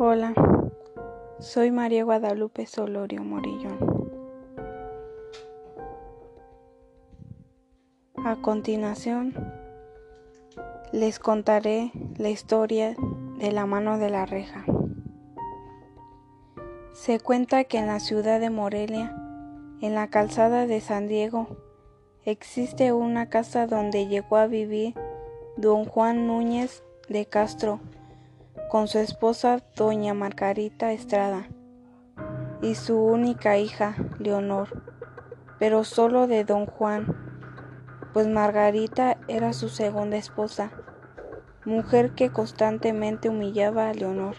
Hola, soy María Guadalupe Solorio Morillón. A continuación, les contaré la historia de la mano de la reja. Se cuenta que en la ciudad de Morelia, en la calzada de San Diego, existe una casa donde llegó a vivir don Juan Núñez de Castro, con su esposa doña Margarita Estrada y su única hija Leonor, pero solo de don Juan, pues Margarita era su segunda esposa, mujer que constantemente humillaba a Leonor,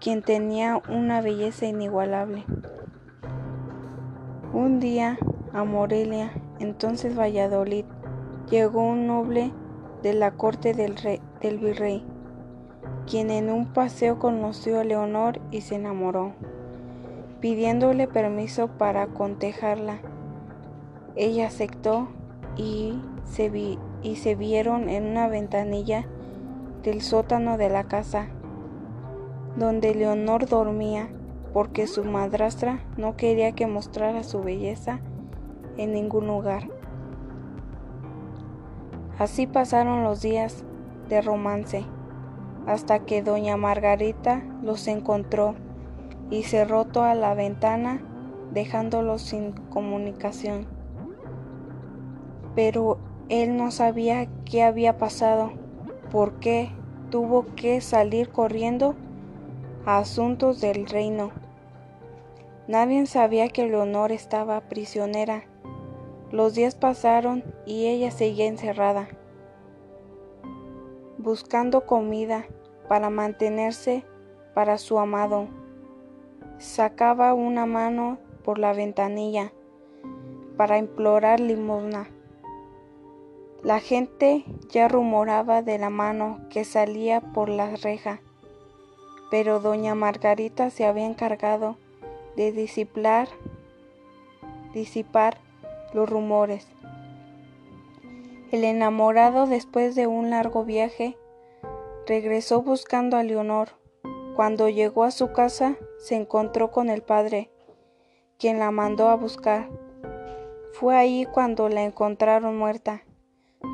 quien tenía una belleza inigualable. Un día a Morelia, entonces Valladolid, llegó un noble de la corte del, del virrey quien en un paseo conoció a Leonor y se enamoró, pidiéndole permiso para contejarla. Ella aceptó y se, y se vieron en una ventanilla del sótano de la casa, donde Leonor dormía porque su madrastra no quería que mostrara su belleza en ningún lugar. Así pasaron los días de romance hasta que doña Margarita los encontró y cerró toda la ventana dejándolos sin comunicación. Pero él no sabía qué había pasado, por qué tuvo que salir corriendo a asuntos del reino. Nadie sabía que Leonor estaba prisionera. Los días pasaron y ella seguía encerrada buscando comida para mantenerse para su amado. Sacaba una mano por la ventanilla para implorar limosna. La gente ya rumoraba de la mano que salía por la reja, pero doña Margarita se había encargado de disipar, los rumores. El enamorado, después de un largo viaje, regresó buscando a Leonor. Cuando llegó a su casa, se encontró con el padre, quien la mandó a buscar. Fue ahí cuando la encontraron muerta.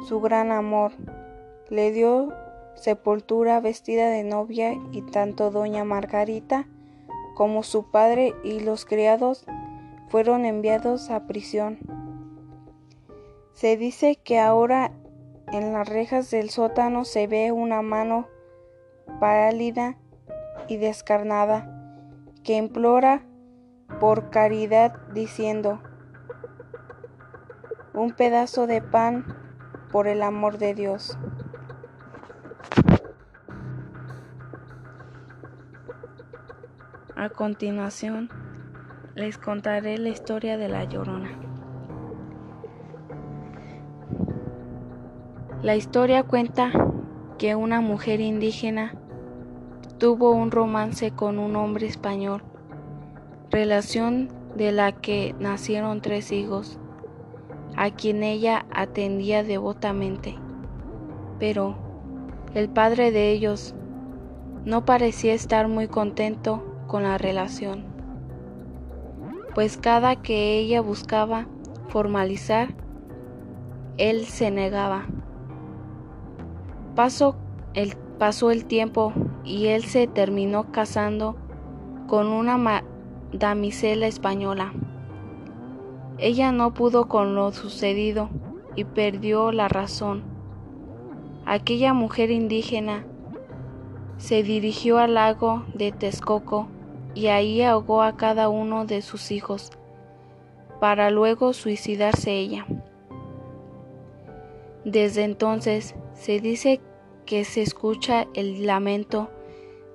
Su gran amor le dio sepultura vestida de novia y tanto doña Margarita como su padre y los criados fueron enviados a prisión. Se dice que ahora en las rejas del sótano se ve una mano pálida y descarnada que implora por caridad diciendo, un pedazo de pan por el amor de Dios. A continuación, les contaré la historia de la Llorona. La historia cuenta que una mujer indígena tuvo un romance con un hombre español, relación de la que nacieron tres hijos, a quien ella atendía devotamente. Pero el padre de ellos no parecía estar muy contento con la relación, pues cada que ella buscaba formalizar, él se negaba. Pasó el, pasó el tiempo y él se terminó casando con una damisela española. Ella no pudo con lo sucedido y perdió la razón. Aquella mujer indígena se dirigió al lago de Texcoco y ahí ahogó a cada uno de sus hijos, para luego suicidarse ella. Desde entonces se dice que se escucha el lamento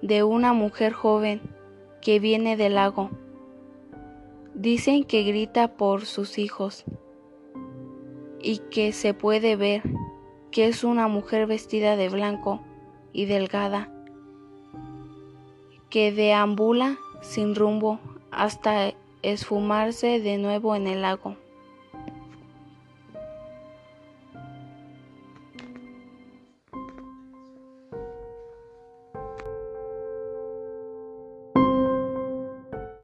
de una mujer joven que viene del lago. Dicen que grita por sus hijos y que se puede ver que es una mujer vestida de blanco y delgada, que deambula sin rumbo hasta esfumarse de nuevo en el lago.